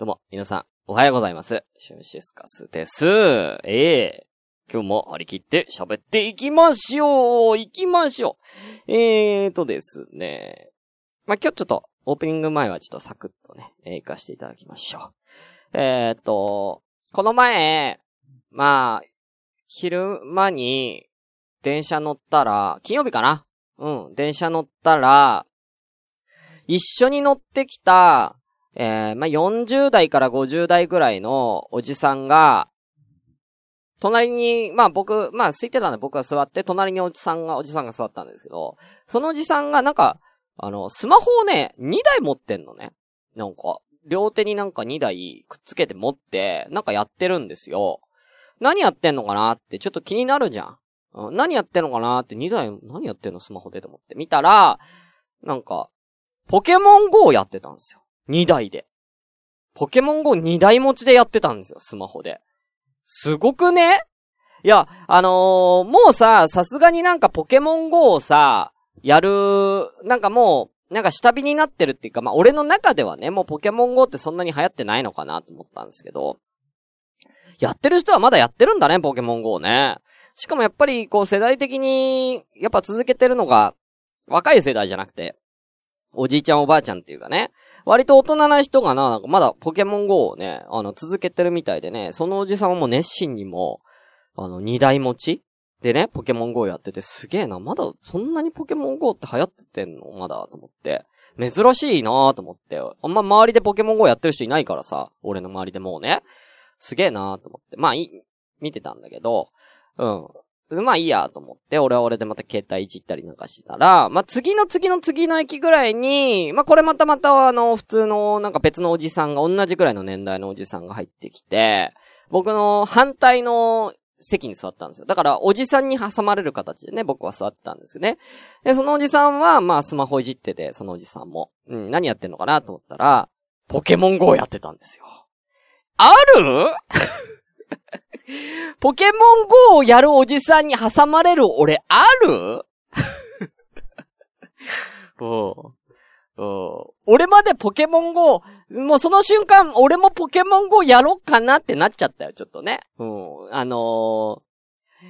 どうも、皆さん、おはようございます。シュンシスカスです。ええ今日も張り切って喋っていきましょう行きましょうえーとですね。まあ、今日ちょっと、オープニング前はちょっとサクッとね、えー行かせていただきましょう。えーと、この前、まあ、昼間に、電車乗ったら、金曜日かな？うん、電車乗ったら、一緒に乗ってきた、えー、まあ、40代から50代ぐらいのおじさんが、隣に、まあ僕、まあ空いてたんで僕が座って、隣におじさんが、おじさんが座ったんですけど、そのおじさんがなんか、あの、スマホをね、2台持ってんのね。なんか、両手になんか2台くっつけて持って、なんかやってるんですよ。何やってんのかなってちょっと気になるじゃん。うん、何やってんのかなって2台、何やってんのスマホでと思って見たら、なんか、ポケモン GO やってたんですよ。2台で。ポケモン GO2 台持ちでやってたんですよ、スマホで。すごくね？いや、あのーもうさ、さすがになんかポケモン GO をさ、やる、なんかもう、なんか下火になってるっていうか、まあ、俺の中ではね、もうポケモン GO ってそんなに流行ってないのかなと思ったんですけど、やってる人はまだやってるんだね、ポケモン GO ね。しかもやっぱり、こう世代的に、やっぱ続けてるのが、若い世代じゃなくて、おじいちゃんおばあちゃんっていうかね、割と大人な人がな、なんかまだポケモン GO をね、あの、続けてるみたいでね、そのおじさんはもう熱心にも、あの、二台持ちでね、ポケモン GO やってて、すげえな、まだそんなにポケモン GO って流行っててんの？まだと思って。珍しいなぁと思って。あんま周りでポケモン GO やってる人いないからさ、俺の周りでもうね。すげえなぁと思って。まあ、い、見てたんだけど、うん。まあいいやと思って、俺は俺でまた携帯いじったりなんかしてたら、まあ次の次の次の駅ぐらいに、まあこれまたまたあの、普通のなんか別のおじさんが、同じぐらいの年代のおじさんが入ってきて、僕の反対の席に座ったんですよ。だから、おじさんに挟まれる形でね、僕は座ったんですよね。で、そのおじさんは、まあスマホいじってて、そのおじさんも。うん、何やってんのかなと思ったら、ポケモン GO やってたんですよ。ある？ポケモン GO をやるおじさんに挟まれる俺ある？うん。うん。俺までポケモン GO、もうその瞬間、俺もポケモン GO やろっかなってなっちゃったよ、ちょっとね。うん。あのー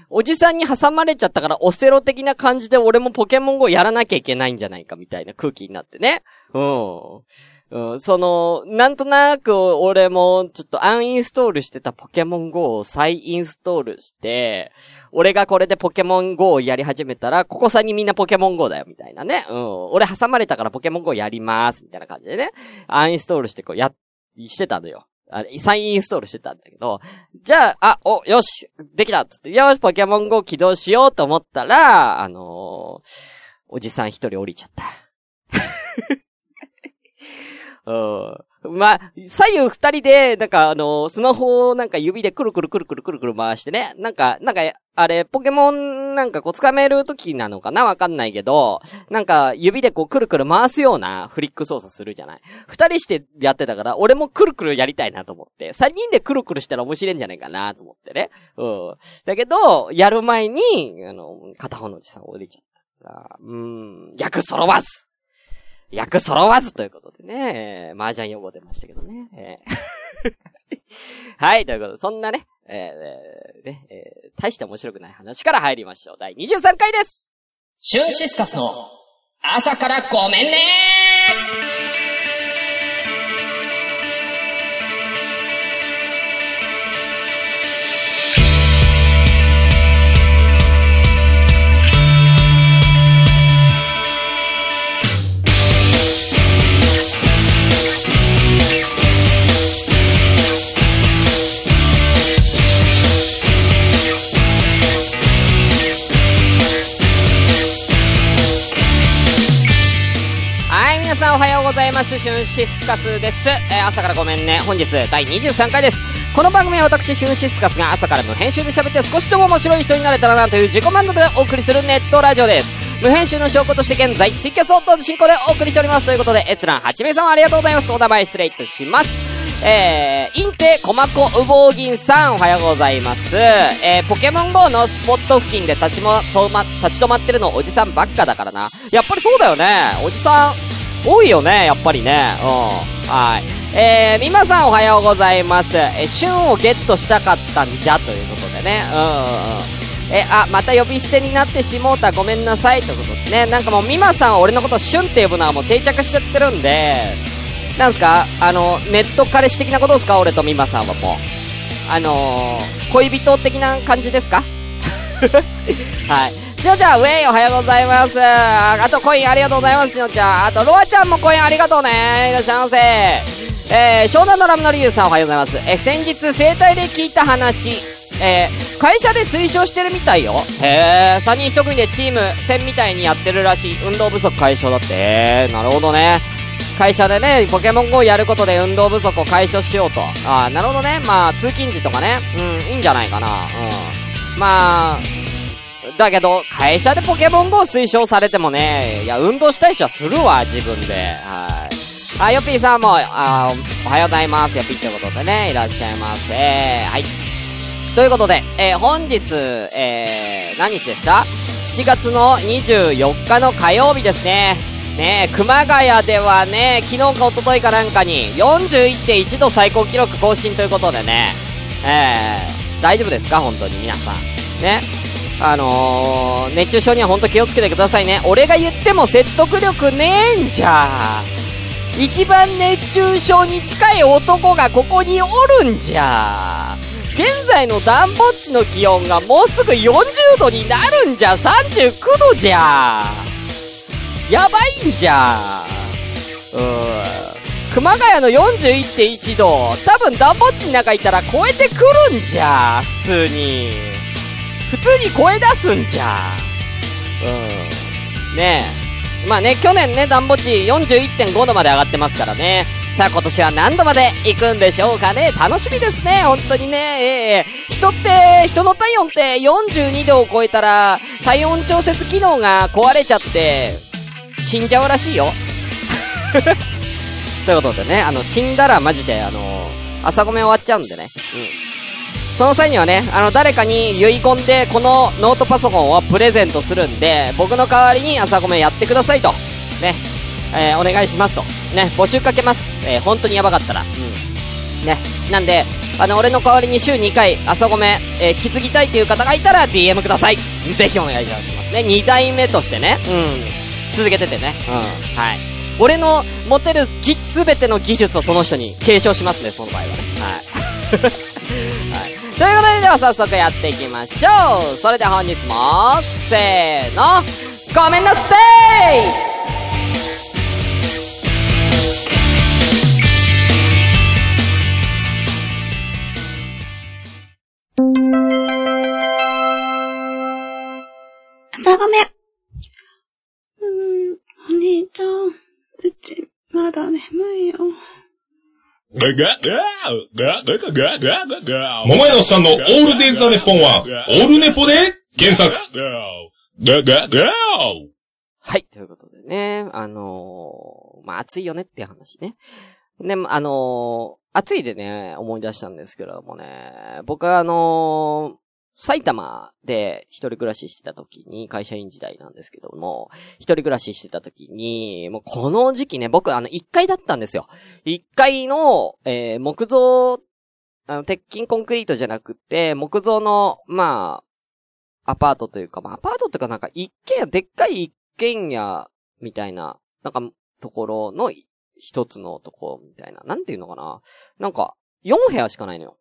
おじさんに挟まれちゃったから、オセロ的な感じで俺もポケモン GO やらなきゃいけないんじゃないかみたいな空気になってね。うん。うん、その、なんとなく俺もちょっとアンインストールしてたポケモン GO を再インストールして、俺がこれでポケモン GO をやり始めたら、ここさにみんなポケモン GO だよ、みたいなね。うん。俺挟まれたからポケモン GO やります、みたいな感じでね。アンインストールしてこう、や、してたのよ。あれ、再インストールしてたんだけど、じゃあ、あ、お、よし、できたっつって、よし、ポケモン GO 起動しようと思ったら、あのーおじさん一人降りちゃった。うん。まあ、左右二人で、なんかあのスマホをなんか指でくるくるくるくるくるくる回してね。なんか、なんか、あれ、ポケモンなんかこう掴める時なのかな？わかんないけど、なんか指でこうくるくる回すようなフリック操作するじゃない？二人してやってたから、俺もくるくるやりたいなと思って、三人でくるくるしたら面白いんじゃないかなと思ってね。うん。だけど、やる前に、あの、片方のおじさん降りちゃったから、うーん、役揃わず役揃わずということでね、麻雀用語出ましたけどね。はい、ということで、そんなね、えーえーねえー大して面白くない話から入りましょう。第23回ですシュンシスカスの朝からごめんねーようございます。シュンシスカスです。えー朝からごめんね。本日第23回です。この番組は私、シュンシスカスが朝から無編集で喋って少しでも面白い人になれたらなという自己満足でお送りするネットラジオです。無編集の証拠として現在、ツイキャスを同時進行でお送りしております。ということで、閲覧8名様ありがとうございます。お名前失礼いたします。えー、インテコマコウボウギンさん、おはようございます。えー、ポケモン GO のスポット付近で立ちも、とま、立ち止まってるのおじさんばっかだからな。やっぱりそうだよね。おじさん、多いよね、やっぱりね。うん。はい。えー、みまさんおはようございます。えー、旬をゲットしたかったんじゃ、ということでね。うんうんうん。え、あ、また呼び捨てになってしもうたごめんなさい、ということでね。なんかもう、みまさんは俺のこと旬って呼ぶのはもう定着しちゃってるんで、なんすか？あの、ネット彼氏的なことですか？俺とみまさんはもう。あのー、恋人的な感じですか？はい。しのちゃん、ウェイおはようございます。あとコインありがとうございます、しのちゃん。あと、ロアちゃんもコインありがとうね。いらっしゃいませ。えー、湘南のラムのリュウさんおはようございます。え、先日生体で聞いた話、えー、会社で推奨してるみたいよ。へー、3人1組でチーム戦みたいにやってるらしい。運動不足解消だって。へー、なるほどね。会社でね、ポケモン GO やることで運動不足を解消しようと。あー、なるほどね。まあ、通勤時とかね。うん、いいんじゃないかな。うん。まあ、だけど、会社でポケモン GO 推奨されてもね、いや、運動したい人はするわ、自分で。はい。あ、ヨピーさんも、あおはようございます。ヨッピーってことでね、いらっしゃいませ。はい。ということで、えー、本日、えー、何日でした ?7 月の24日の火曜日ですね。ね熊谷ではね、昨日か一昨日かなんかに41.1度最高記録更新ということでね、えー、大丈夫ですか？本当に皆さん。ね。あのー、熱中症には本当気をつけてくださいね。俺が言っても説得力ねえんじゃ一番熱中症に近い男がここにおるんじゃ。現在のダンボッチの気温がもうすぐ40度になるんじゃ。39度じゃ。やばいんじゃ。うーん。熊谷の41.1度、多分ダンボッチの中いたら超えてくるんじゃ。普通に。普通に超え出すんじゃ。うん。ねえ。まあね、去年ね、暖房値41.5度まで上がってますからね。さあ今年は何度まで行くんでしょうかね。楽しみですね、本当にね。ええー、人って、人の体温って42度を超えたら、体温調節機能が壊れちゃって、死んじゃうらしいよ。ということでね、あの、死んだらマジで、あの朝ごめ終わっちゃうんでね。うん。その際にはね、あの、誰かに遺言でこのノートパソコンをプレゼントするんで、僕の代わりに朝ごめやってくださいと。ね。えー、お願いしますと。ね、募集かけます。えー、本当にやばかったら。うん。ね。なんで、あの、俺の代わりに週2回朝ごめ、えー、気づきたいという方がいたら DM ください。ぜひお願いしますね。2代目としてね。うん。続けててね。うん。はい。俺の持てるぎ、すべての技術をその人に継承しますね、その場合はね。はい。ということで、では早速やっていきましょうそれでは本日も、せーの、ごめんなさい朝ごめん。うーん、お兄ちゃん、うち、まだ眠いよ。桃屋のさんのオールデイズ・ザ・ネッポンは、オールネポで検索。はい、ということでね、あのー、まあ、暑いよねって話ね。で、あのー、暑いでね、思い出したんですけれどもね、僕はあの、埼玉で一人暮らししてた時に、会社員時代なんですけども、一人暮らししてた時に、もうこの時期ね、僕あの一階だったんですよ。一階の、えー、木造、あの、鉄筋コンクリートじゃなくて、木造の、まあ、アパートというか、まあ、アパートというかなんか一軒家、でっかい一軒家みたいな、なんか、ところの一つのところみたいな。なんていうのかななんか、4部屋しかないのよ。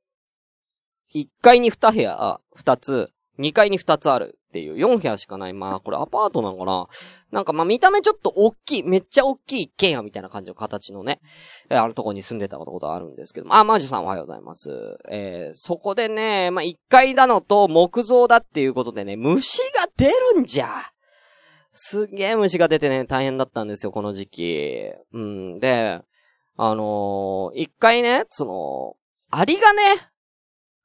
1階に2部屋、あ2つ、2階に2つあるっていう4部屋しかない。まあ、これアパートなのかななんかまあ見た目ちょっと大きい、めっちゃ大きい一軒家みたいな感じの形のね、えー、あるとこに住んでたことあるんですけどあ、マージュさんおはようございます。えー、そこでね、まあ1階だのと木造だっていうことでね、虫が出るんじゃすげえ虫が出てね、大変だったんですよ、この時期。うん、で、あのー、一回ね、その、アリがね、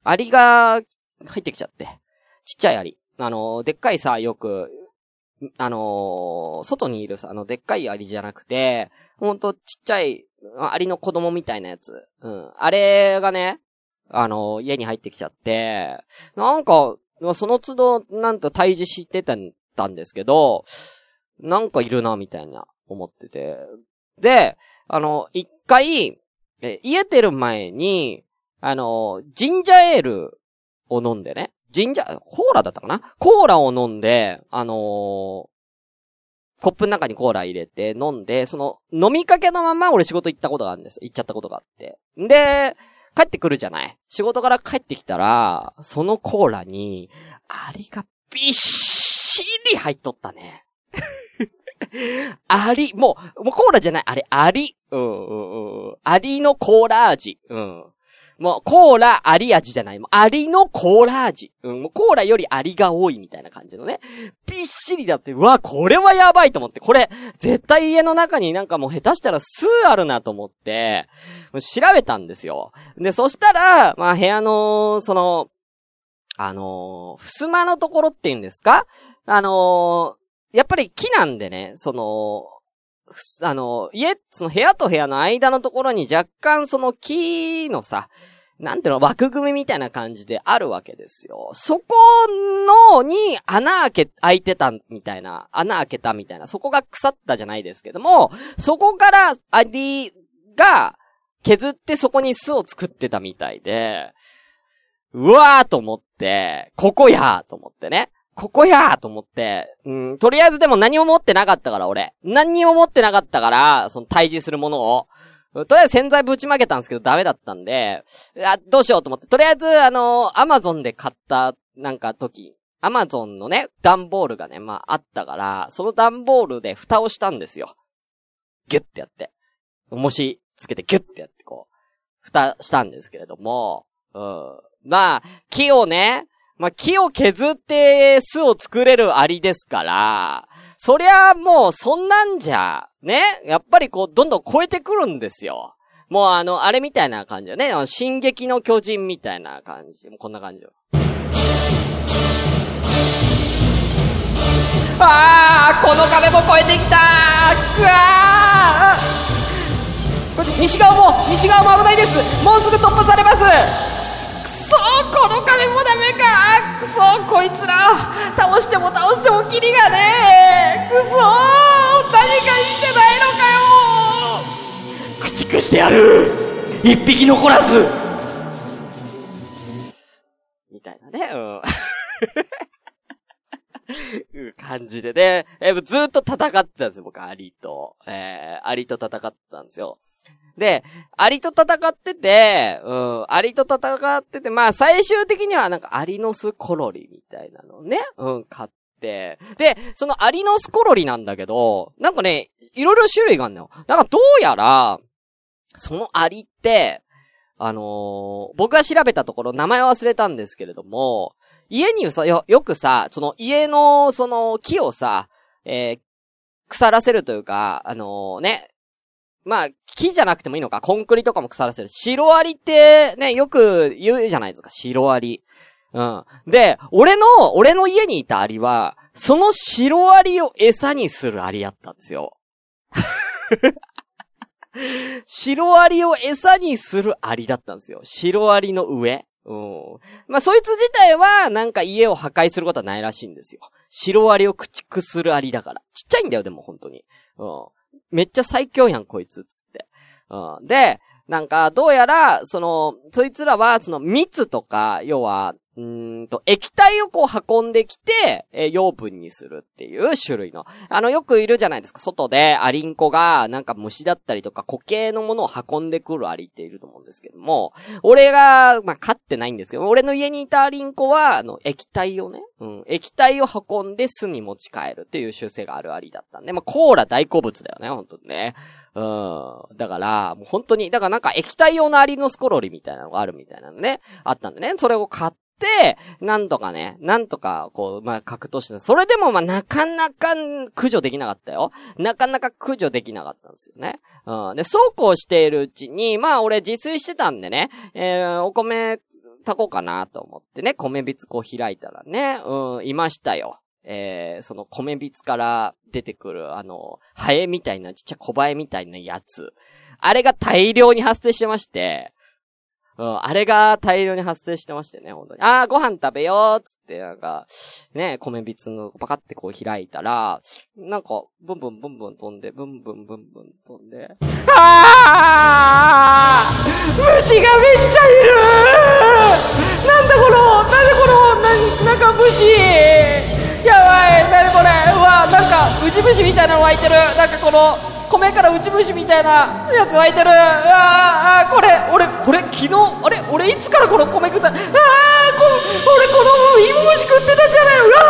アリが入ってきちゃって。ちっちゃいアリ。あの、でっかいさ、よく、あの外にいるさ、あの、でっかいアリじゃなくて、ほんとちっちゃい、アリの子供みたいなやつ。うん。あれがね、あの家に入ってきちゃって、なんか、その都度、なんと退治してたんですけど、なんかいるな、みたいな、思ってて。で、あの、一回、え、家出る前に、あの、ジンジャーエールを飲んでね。ジンジャー、コーラだったかな？コーラを飲んで、あのーコップの中にコーラ入れて飲んで、その、飲みかけのまま俺仕事行ったことがあるんですよ。行っちゃったことがあって。で、帰ってくるじゃない？仕事から帰ってきたら、そのコーラに、アリがびっしり入っとったね。アリ、もう、もうコーラじゃない、あれ、アリ。うん、うん、うん。アリのコーラ味。うん。もう、コーラ、アリ味じゃない。もう、アリのコーラ味。うん、もう、コーラよりアリが多いみたいな感じのね。びっしりだって、うわ、これはやばいと思って。これ、絶対家の中になんかもう下手したら数あるなと思って、もう調べたんですよ。で、そしたら、まあ、部屋の、その、あのー、襖のところって言うんですか？あのーやっぱり木なんでね、その、あの、家、その部屋と部屋の間のところに若干その木のさ、なんていうの、枠組みみたいな感じであるわけですよ。そこの、に穴開け、開いてたみたいな、穴開けたみたいな、そこが腐ったじゃないですけども、そこからアリが削ってそこに巣を作ってたみたいで、うわーと思って、ここやーと思ってね。ここやーと思って、うん、とりあえずでも何も持ってなかったから、俺。何にも持ってなかったから、その退治するものを。とりあえず洗剤ぶちまけたんですけどダメだったんで、あ、どうしようと思って。とりあえず、あのアマゾンで買った、なんか時、アマゾンのね、段ボールがね、まああったから、その段ボールで蓋をしたんですよ。ギュッてやって。重しつけてギュッてやって、こう、蓋したんですけれども、うん。まあ、木をね、まあ、木を削って巣を作れるアリですから、そりゃもうそんなんじゃ、ね、やっぱりこう、どんどん超えてくるんですよ。もうあの、あれみたいな感じよね。進撃の巨人みたいな感じ。こんな感じよ。あこの壁も越えてきたーくわーこれ西側も、西側も危ないですもうすぐ突破されますくそこの壁もダメか。くそこいつら。倒しても倒してもキリがねーくそー何か言ってないのかよ。駆逐してやる。一匹残らず。みたいなね、うん。感じでね、えずっと戦ってたんですよ、僕、アリと。えー、アリと戦ってたんですよ。で、アリと戦ってて、うん、アリと戦ってて、まあ最終的にはなんかアリノスコロリみたいなのね、うん、買って。で、そのアリノスコロリなんだけど、なんかね、いろいろ種類があるのよ。だかどうやら、そのアリって、あのー僕が調べたところ名前忘れたんですけれども、家にさ、よ、よくさ、その家の、その木をさ、えー腐らせるというか、あのね、まあ、木じゃなくてもいいのか、コンクリとかも腐らせる。シロアリって、ね、よく言うじゃないですか、シロアリ。うん。で、俺の、俺の家にいたアリは、そのシロアリを餌にするアリやったんですよ。シロアリを餌にするアリだったんですよ。シロアリの上。うん。まあ、そいつ自体は、なんか家を破壊することはないらしいんですよ。シロアリを駆逐するアリだから。ちっちゃいんだよ、でも本当に。うん。めっちゃ最強やん、こいつ、つって。うん。で、なんか、どうやら、その、そいつらは、その、密とか、要は、と、液体をこう運んできて、えー養分にするっていう種類の。あの、よくいるじゃないですか。外でアリンコが、なんか虫だったりとか固形のものを運んでくるアリっていると思うんですけども、俺が、まあ、飼ってないんですけど、俺の家にいたアリンコは、あの、液体をね、うん、液体を運んで巣に持ち帰るっていう習性があるアリだったんで、まあ、コーラ大好物だよね、本当にね。うん。だから、もう本当に、だからなんか液体用のアリのスコロリみたいなのがあるみたいなのね、あったんでね、それを買っ、なんとかね、なんとか、こう、まあ、格闘して、それでもまあ、なかなか駆除できなかったよ。なかなか駆除できなかったんですよね。うん。で、そうこうしているうちに、まあ、俺自炊してたんでね、えー、お米、炊こうかなと思ってね、米びつこう開いたらね、うん、いましたよ。えー、その米びつから出てくる、あの、ハエみたいな、ちっちゃい小バエみたいなやつ。あれが大量に発生してまして、うん、あれが大量に発生してましてね、本当に。あー、ご飯食べようっつって、なんか、ね、米びつのパカってこう開いたら、なんか、ブンブンブンブン飛んで、ブンブンブンブン飛んで、あー！虫がめっちゃいる！なんだこの、なんだこの、な、なんか虫やばい、なにこれ？うわ、なんか、ウジ虫みたいなの湧いてる。なんかこの、米からウジ虫みたいなやつ湧いてる。あーあ、これ、俺、これ昨日、あれ俺いつからこの米食った？あーこ、俺このイモムシ食ってたじゃない。うわー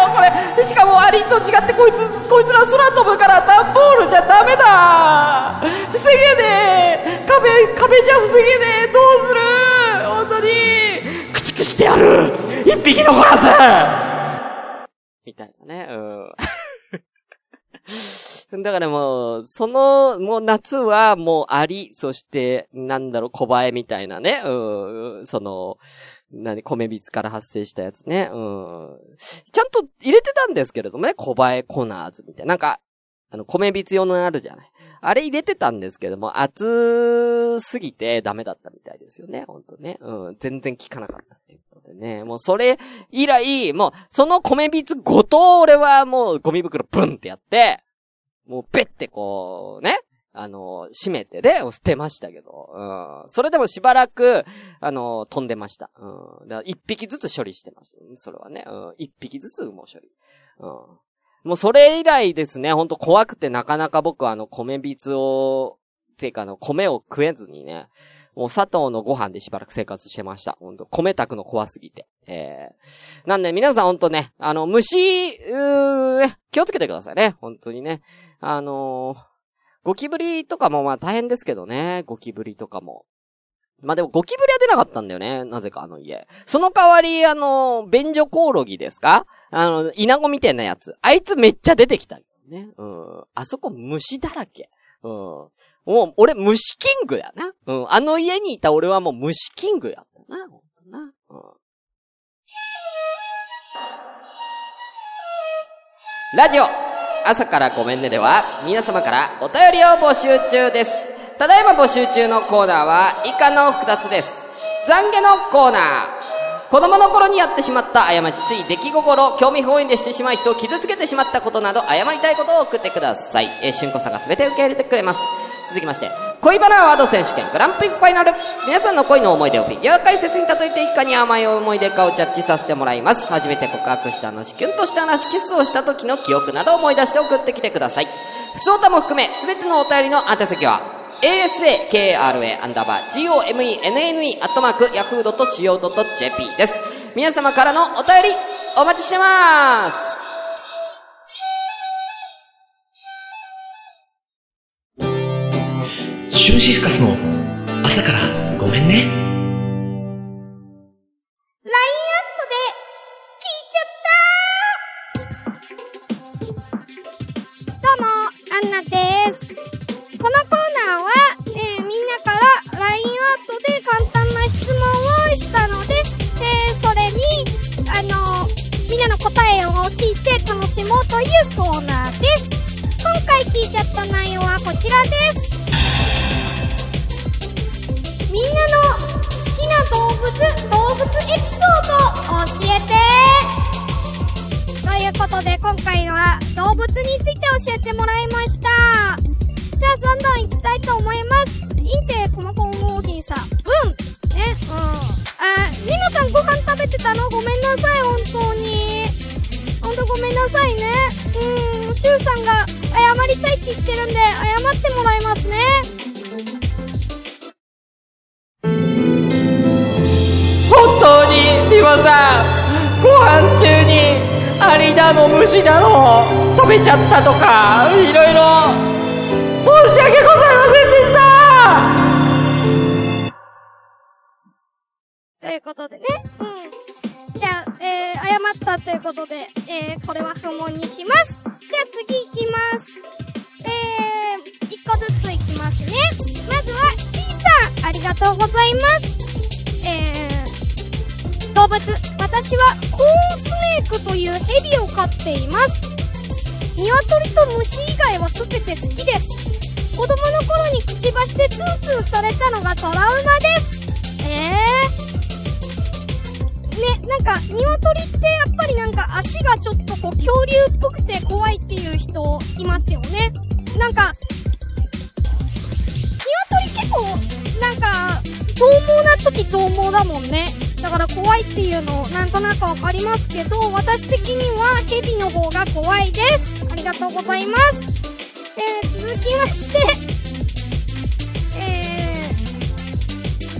やばいよ、これ。しかもアリと違ってこいつ、こいつら空飛ぶから段ボールじゃダメだ。防げねえ。壁、壁じゃ防げねえ。どうする？本当に。駆逐してやる。一匹残らずみたいなね、うん。だからもう、その、もう夏はもうアリ、そして、なんだろう、小バエみたいなね、うん、その、何、米びつから発生したやつね、うん。ちゃんと入れてたんですけれどもね、小バエコナーズみたいな。なんか、あの、米びつ用のあるじゃない。あれ入れてたんですけども、熱すぎてダメだったみたいですよね、ほんとね。うん、全然効かなかったっていうことでね。もうそれ以来、もう、その米びつごと俺はもうゴミ袋ブンってやって、もうペッてこう、ね。あの、閉めてで、捨てましたけど、うん。それでもしばらく、あの、飛んでました。うん。だ一匹ずつ処理してました、それはね。うん。一匹ずつもう処理。うん。もうそれ以来ですね、ほんと怖くてなかなか僕はあの、米びつを、ていうかあの、米を食えずにね、もう砂糖のご飯でしばらく生活してました。ほんと、米炊くの怖すぎて。えー。なんで皆さんほんとね、あの、虫、うー気をつけてくださいね。本当にね。あのーゴキブリとかもまあ大変ですけどね。ゴキブリとかも。まあでもゴキブリは出なかったんだよね。なぜかあの家。その代わり、あの、便所コオロギですか？あの、イナゴみたいなやつ。あいつめっちゃ出てきたね。うん。あそこ虫だらけ。うん。もう、俺虫キングやな。うん。あの家にいた俺はもう虫キングやったな。ほんとな。うん。ラジオ朝からごめんねでは、皆様からお便りを募集中です。ただいま募集中のコーナーは以下の二つです。懺悔のコーナー。子供の頃にやってしまった過ち、つい出来心、興味本位でしてしまい人を傷つけてしまったことなど、謝りたいことを送ってください。えー、しゅんこさんが全て受け入れてくれます。続きまして、恋バナワード選手権グランプリファイナル。皆さんの恋の思い出をフィギュア解説に例えていかに甘い思い出かをジャッジさせてもらいます。初めて告白した話、キュンとした話、キスをした時の記憶などを思い出して送ってきてください。不相談も含め、すべてのお便りの宛先は、asakra アンダーバー gomenne アットマーク yahoo.co.jp です。皆様からのお便りお待ちしてますシュンシスカスの朝からごめんね。LINE アットで聞いちゃったどうも、アンナです。ーナーは、えーみんなから LINE アットで簡単な質問をしたので、えーそれに、あのみんなの答えを聞いて楽しもうというコーナーです。今回聞いちゃった内容はこちらです。みんなの好きな動物、動物エピソードを教えてということで今回は動物について教えてもらいました。じゃあどんどん行きたいと思います。たの？ごめんなさい、本当に。ほんとごめんなさいね。うん、シュウさんが謝りたいって言ってるんで謝ってもらいますね。本当に、リワさん、ご飯中に、アリだの虫だの、食べちゃったとか、いろいろ、申し訳ございませんでしたということでね。うん。じゃあ、えー、謝ったということで、えー、これは不問にします。じゃあ次行きます。えー、一個ずつ行きますね。まずは、C さん、ありがとうございます。えー、動物、私はコーンスネークというヘビを飼っています。鶏と虫以外は全て好きです。子供の頃にくちばしでツンツンされたのがトラウマです。えー。ね、なんか、鶏ってやっぱりなんか足がちょっとこう恐竜っぽくて怖いっていう人いますよね。なんか、鶏結構、なんか、獰猛な時獰猛だもんね。だから怖いっていうのなんとなくわかりますけど、私的にはヘビの方が怖いです。ありがとうございます。えー、続きまして、え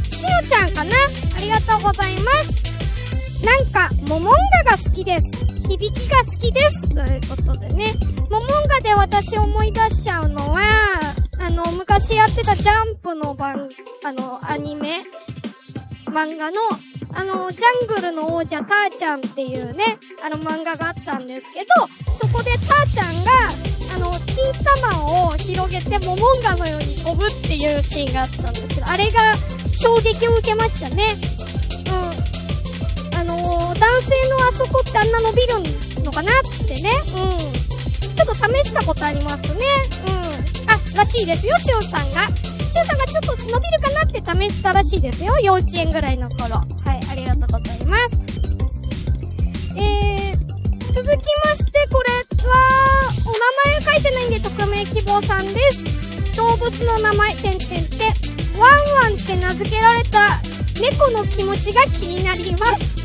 ー、しおちゃんかなありがとうございます。なんか、モモンガが好きです。響きが好きです。ということでね。モモンガで私思い出しちゃうのは、あの、昔やってたジャンプの番、あの、アニメ漫画の、あの、ジャングルの王者ターちゃんっていうね、あの漫画があったんですけど、そこでターちゃんが、あの、金玉を広げてモモンガのように飛ぶっていうシーンがあったんですけど、あれが衝撃を受けましたね。うん。あのー、男性のあそこってあんな伸びるのかなっつってね。うん。ちょっと試したことありますね。うん。あ、らしいですよ、しゅんさんが。しゅんさんがちょっと伸びるかなって試したらしいですよ。幼稚園ぐらいの頃。はい、ありがとうございます。えー、続きまして、これは、お名前書いてないんで、匿名希望さんです。動物の名前、てんてんて、ワンワンって名付けられた猫の気持ちが気になります。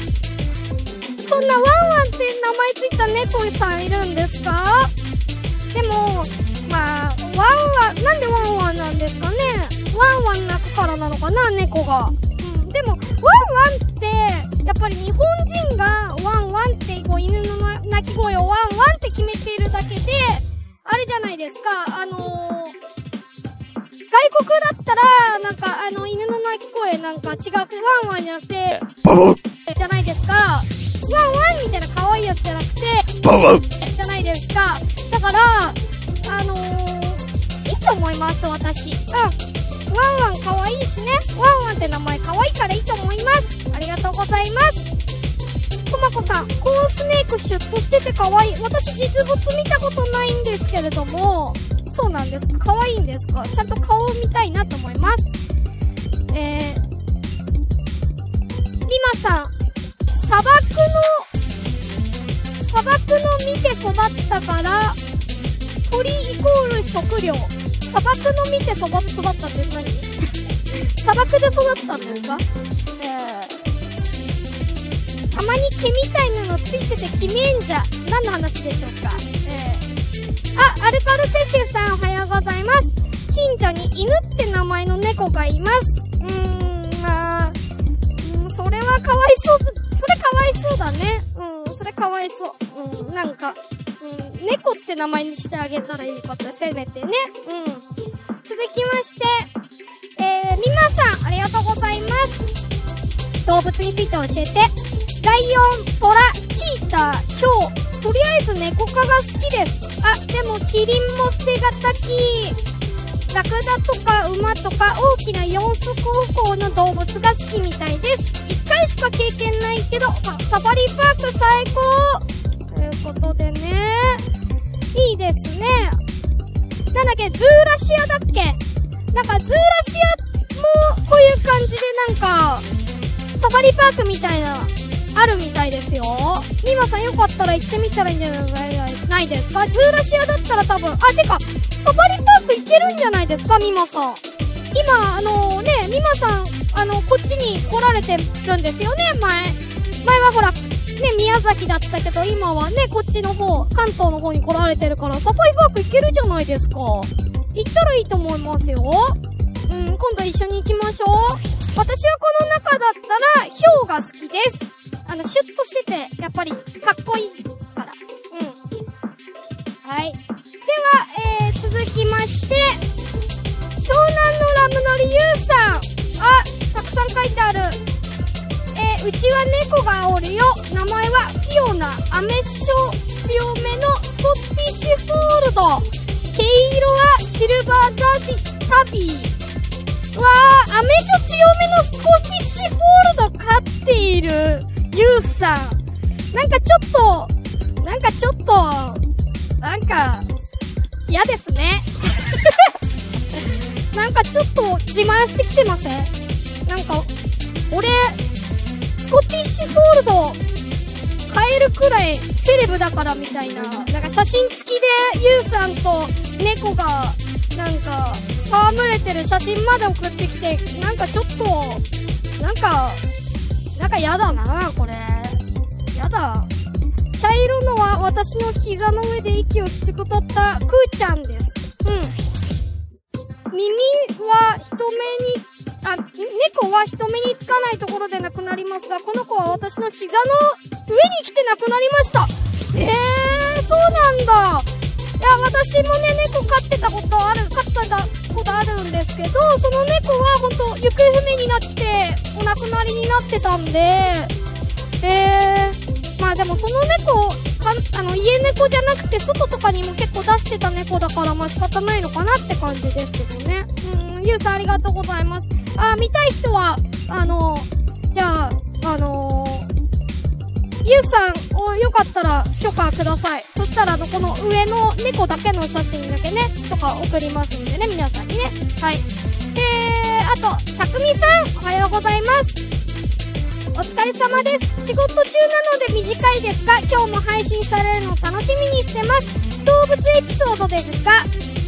そんなワンワンって名前ついた猫さんいるんですか？でも、まあ、ワンワン、なんでワンワンなんですかね？ワンワン鳴くからなのかな猫が。うん。でも、ワンワンって、やっぱり日本人がワンワンって、こう犬のな鳴き声をワンワンって決めているだけで、あれじゃないですか、あのー、外国だったら、なんか、あの、犬の鳴き声なんか違く、ワンワンじゃなくて、じゃないですか。ワンワンみたいな可愛いやつじゃなくて、じゃないですか。だから、あのー、いいと思います、私。うん。ワンワン可愛いしね。ワンワンって名前可愛いからいいと思います。ありがとうございます。とまこさん、コーンスネークシュッとしてて可愛い。私実物見たことないんですけれども、そうなんですか可愛いんですか？ちゃんと顔を見たいなと思います。えー、リマさん、砂漠の、砂漠の見て育ったから、鳥イコール食料。砂漠の見て育ったって何？砂漠で育ったんですか？えー、たまに毛みたいなのついててきめんじゃ。何の話でしょうか？えー、あ、アルカルセシュさんおはようございます。近所に犬って名前の猫がいます。うーん、まあ、それはかわいそう。かわいそうだね。うん、それかわいそう。うん、なんか、うん、猫って名前にしてあげたらいいこと、せめてね。うん。続きまして、えー、みまさん、ありがとうございます。動物について教えて。ライオン、トラ、チーター、ヒョウ。とりあえず猫科が好きです。あ、でもキリンも捨てがたき。ラクダとか馬とか大きな四足歩行の動物が好きみたいです。一回しか経験ないけど、あサファリパーク最高ということでね。いいですね。なんだっけ、ズーラシアだっけ？なんかズーラシアもこういう感じでなんか、サファリパークみたいな、あるみたいですよ。ミマさんよかったら行ってみたらいいんじゃないですか？ズーラシアだったら多分、あ、てか、サファリパーク行けるんじゃないですか？ミマさん。今、あのね、ミマさん、あの、こっちに来られてるんですよね、前。前はほら、ね、宮崎だったけど、今はね、こっちの方、関東の方に来られてるから、サファリパーク行けるじゃないですか。行ったらいいと思いますよ。うん、今度一緒に行きましょう。私はこの中だったら、ヒョウが好きです。あの、シュッとしてて、やっぱり、かっこいいから。うん。はい。では、えー、続きまして、湘南のラムノリユーさん。あ、たくさん書いてある。えー、うちは猫がおるよ。名前はフィオナ。アメッショ強めのスコッティッシュフォールド。毛色はシルバーダビ、タビー。わー、アメショ強めのスコティッシュフォールド飼っているユウさん。なんかちょっと、なんかちょっと、なんか、嫌ですね。なんかちょっと自慢してきてませんなんか、俺、スコティッシュフォールド、買えるくらいセレブだからみたいな。なんか写真付きでユウさんと猫が、なんか、戯れてる写真まで送ってきて、なんかちょっと、なんか、なんかやだな、これ。やだ。茶色のは私の膝の上で息をきくとったクーちゃんです。うん。耳は人目に、あ、猫は人目につかないところで亡くなりますが、この子は私の膝の上に来て亡くなりました。えー、そうなんだ。いや、私もね、猫飼ってたことある、飼ってたことあるんですけど、その猫はほんと行方不明になって、お亡くなりになってたんで、えー、まあでもその猫、かあの、家猫じゃなくて外とかにも結構出してた猫だから、まあ仕方ないのかなって感じですけどね。うん、ゆうさんありがとうございます。あ、見たい人は、あの、じゃあ、あのゆうさんをよかったら許可ください。そしたら、あの、この上の猫だけの写真だけね、とか送りますんでね、皆さんにね。はい。えー、あと、たくみさん、おはようございます。お疲れ様です。仕事中なので短いですが、今日も配信されるのを楽しみにしてます。動物エピソードですが、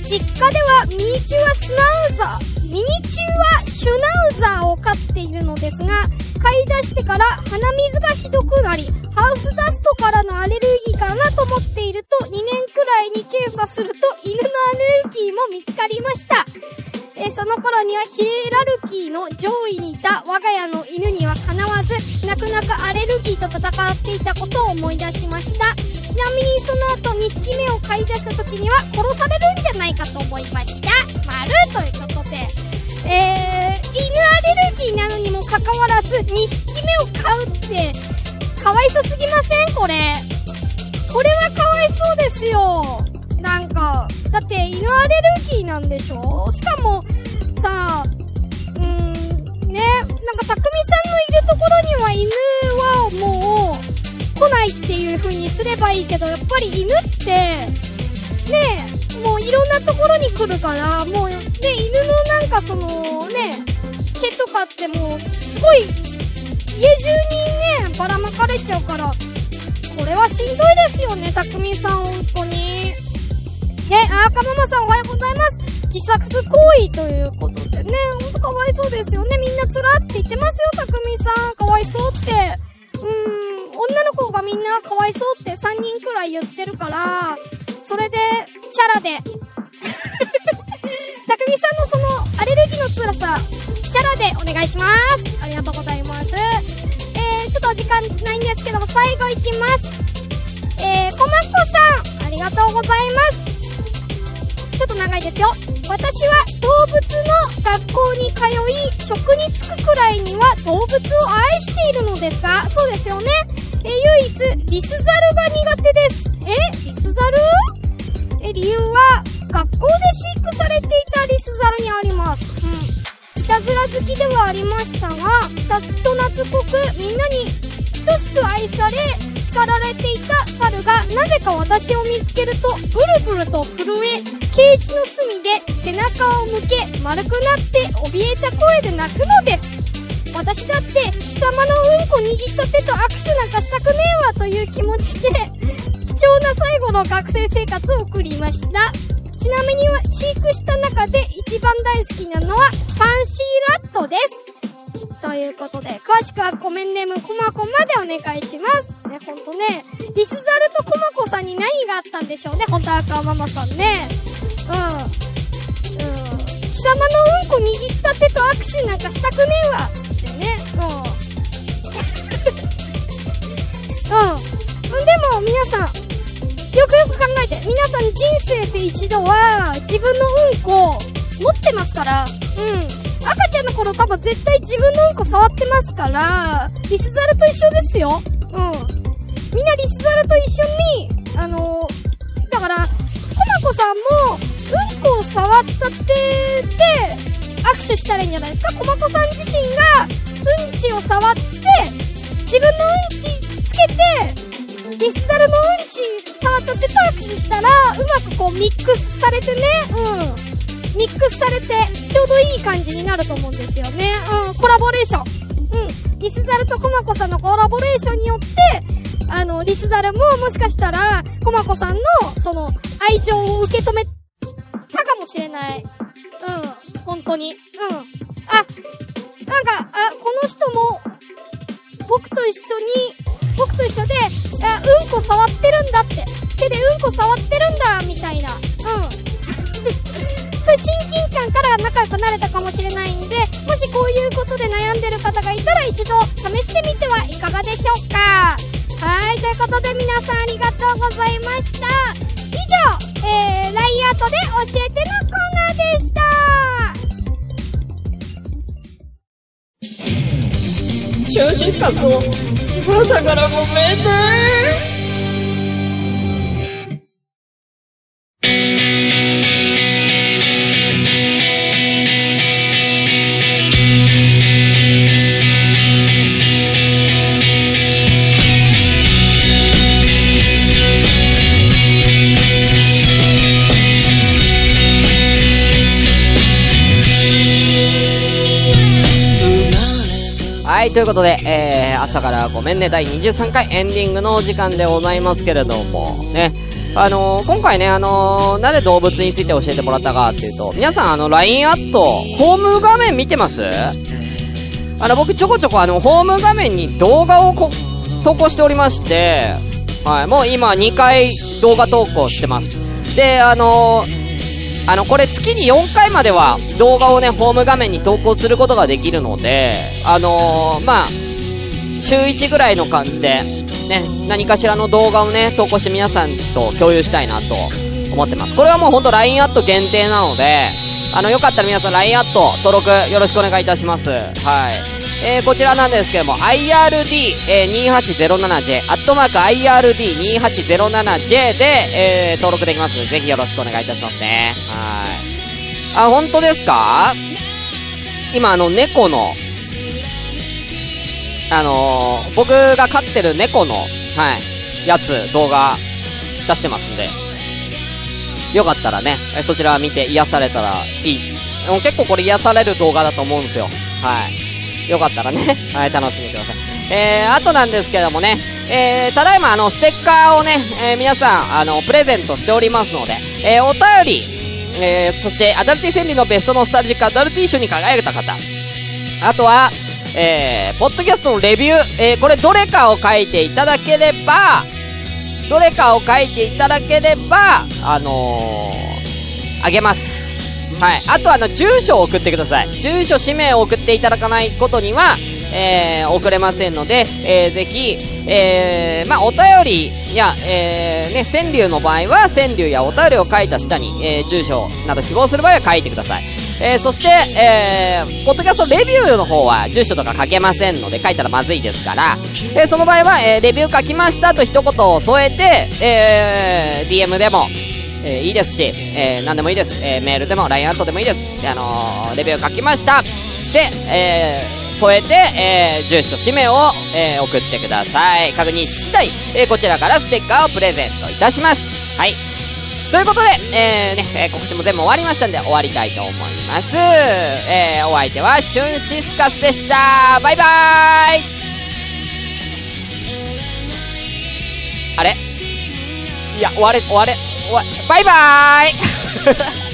実家ではミニチュアスナウザー、ミニチュアシュナウザーを飼っているのですが、飼い出してから鼻水がひどくなり、ハウスダストからのアレルギーかなと思っていると、2年くらいに検査すると犬のアレルギーも見つかりました。えその頃にはヒエラルキーの上位にいた我が家の犬にはかなわず、泣く泣くアレルギーと戦っていたことを思い出しました。ちなみにその後2匹目を飼い出した時には殺されるんじゃないかと思いました。丸ということで。えー、犬アレルギーなの2匹目を飼うって、かわいそすぎません？これ。これはかわいそうですよ。なんか、だって犬アレルギーなんでしょ？しかも、さあ、うーん、ね、なんかたくみさんのいるところには犬はもう、来ないっていう風にすればいいけど、やっぱり犬って、ねもういろんなところに来るから、もう、ね、犬のなんかその、ね、毛とかってもう、すごい、家中にね、ばらまかれちゃうから、これはしんどいですよね、たくみさん、本当に。ね、あーかママさんおはようございます。自殺行為ということでね、ほんとかわいそうですよね。みんなつらって言ってますよ、たくみさん。かわいそうって。うーん、女の子がみんなかわいそうって3人くらい言ってるから、それで、チャラで。たくみさんのその、アレルギーの辛さ、チャラでお願いします。ありがとうございます。えー、ちょっとお時間ないんですけども、最後いきます。えー、こまっこさん、ありがとうございます。ちょっと長いですよ。私は動物の学校に通い、職に就くくらいには動物を愛しているのですが、そうですよね。えー唯一、リスザルが苦手です。えリスザル？え、理由は、学校で飼育されていたリスザルにあります。いたずら好きではありましたが、た人懐っこくみんなに等しく愛され、叱られていた猿が、なぜか私を見つけると、ブルブルと震え、ケージの隅で背中を向け、丸くなって怯えた声で泣くのです。私だって、貴様のうんこ握った手と握手なんかしたくねえわという気持ちで、貴重な最後の学生生活を送りました。ちなみには、飼育した中で一番大好きなのは、ファンシーラットです。ということで、詳しくはコメンネームコマコまでお願いします。ね、ほんとね、リスザルとコマコさんに何があったんでしょうね、ほんと赤ママさんね。うん。うん。貴様のうんこ握った手と握手なんかしたくねえわってね。うん。うん。でも、皆さん、よくよく考えて、皆さん人生で一度は、自分のうんこ、持ってますから、うん。赤ちゃんの頃多分絶対自分のうんこ触ってますから、リスザルと一緒ですよ。うん。みんなリスザルと一緒に、あのだから、コマコさんも、うんこを触った手で、握手したらいいんじゃないですか？コマコさん自身が、うんちを触って、自分のうんちつけて、リスザルのうんち触った手と握手したら、うまくこうミックスされてね、うん。ミックスされて、ちょうどいい感じになると思うんですよね。うん、コラボレーション。うん、リスザルとコマコさんのコラボレーションによって、あの、リスザルももしかしたら、コマコさんの、その、愛情を受け止めたかもしれない。うん、本当に。うん。あ、なんか、あ、この人も、僕と一緒に、僕と一緒で、あ、うんこ触ってるんだって。手でうんこ触ってるんだ、みたいな。うん。そういう親近感から仲良くなれたかもしれないんで、もしこういうことで悩んでる方がいたら一度試してみてはいかがでしょうかはい、ということで皆さんありがとうございました。以上、えー、ライアートで教えてのコーナーでした。シュンシスカスはい、ということで、えー、朝からごめんね、第23回エンディングのお時間でございますけれども、ね、あのー、今回ね、あのー、なぜ動物について教えてもらったかっていうと、皆さんあの、LINE アット、ホーム画面見てます？あの、僕ちょこちょこあの、ホーム画面に動画をこ投稿しておりまして、はい、もう今2回動画投稿してます。で、あのー、あの、これ月に4回までは動画をね、ホーム画面に投稿することができるので、あのー、まあ、週1ぐらいの感じで、ね、何かしらの動画をね、投稿して皆さんと共有したいなと思ってます。これはもうほんと LINE アット限定なので、あの、よかったら皆さん LINE アット登録よろしくお願いいたします。はい。えー、こちらなんですけども、IRD2807J、アットマーク IRD2807J で、えー、登録できます、ぜひよろしくお願いいたしますね。はい。あ、本当ですか？今あの、猫の、あのー、僕が飼ってる猫の、はい、やつ、動画、出してますんで、よかったらね、そちら見て癒されたらいい。もう結構これ癒される動画だと思うんですよ。はい。よかったらね、はい、楽しんでください。えー、あとなんですけどもね、えー、ただいまあの、ステッカーをね、えー、皆さん、あの、プレゼントしておりますので、えー、お便り、えー、そして、アダルティ戦利のベストノスタルジックアダルティ賞に輝いた方、あとは、えー、ポッドキャストのレビュー、えー、これどれかを書いていただければ、どれかを書いていただければ、あのー、あげます。はい。あとあの、住所を送ってください。住所、氏名を送っていただかないことには、えー、送れませんので、えー、ぜひ、えー、まあ、お便りや、えー、ね、川柳の場合は、川柳やお便りを書いた下に、えー、住所など希望する場合は書いてください。えー、そして、えー、ポッドキャストレビューの方は、住所とか書けませんので、書いたらまずいですから、えー、その場合は、えー、レビュー書きましたと一言を添えて、えー、DM でも、えー、いいですし、えー、何でもいいです。えー、メールでも、LINE アットでもいいです。で、あのー、レビュー書きました。で、えー、添えて、えー、住所、氏名を、えー、送ってください。確認次第、えー、こちらからステッカーをプレゼントいたします。はい。ということで、えー、ね、えー、告知も全部終わりましたんで、終わりたいと思います。えー、お相手は、シュンシスカスでした。バイバーイあれ？いや、終われ、終われ、バイバーイ。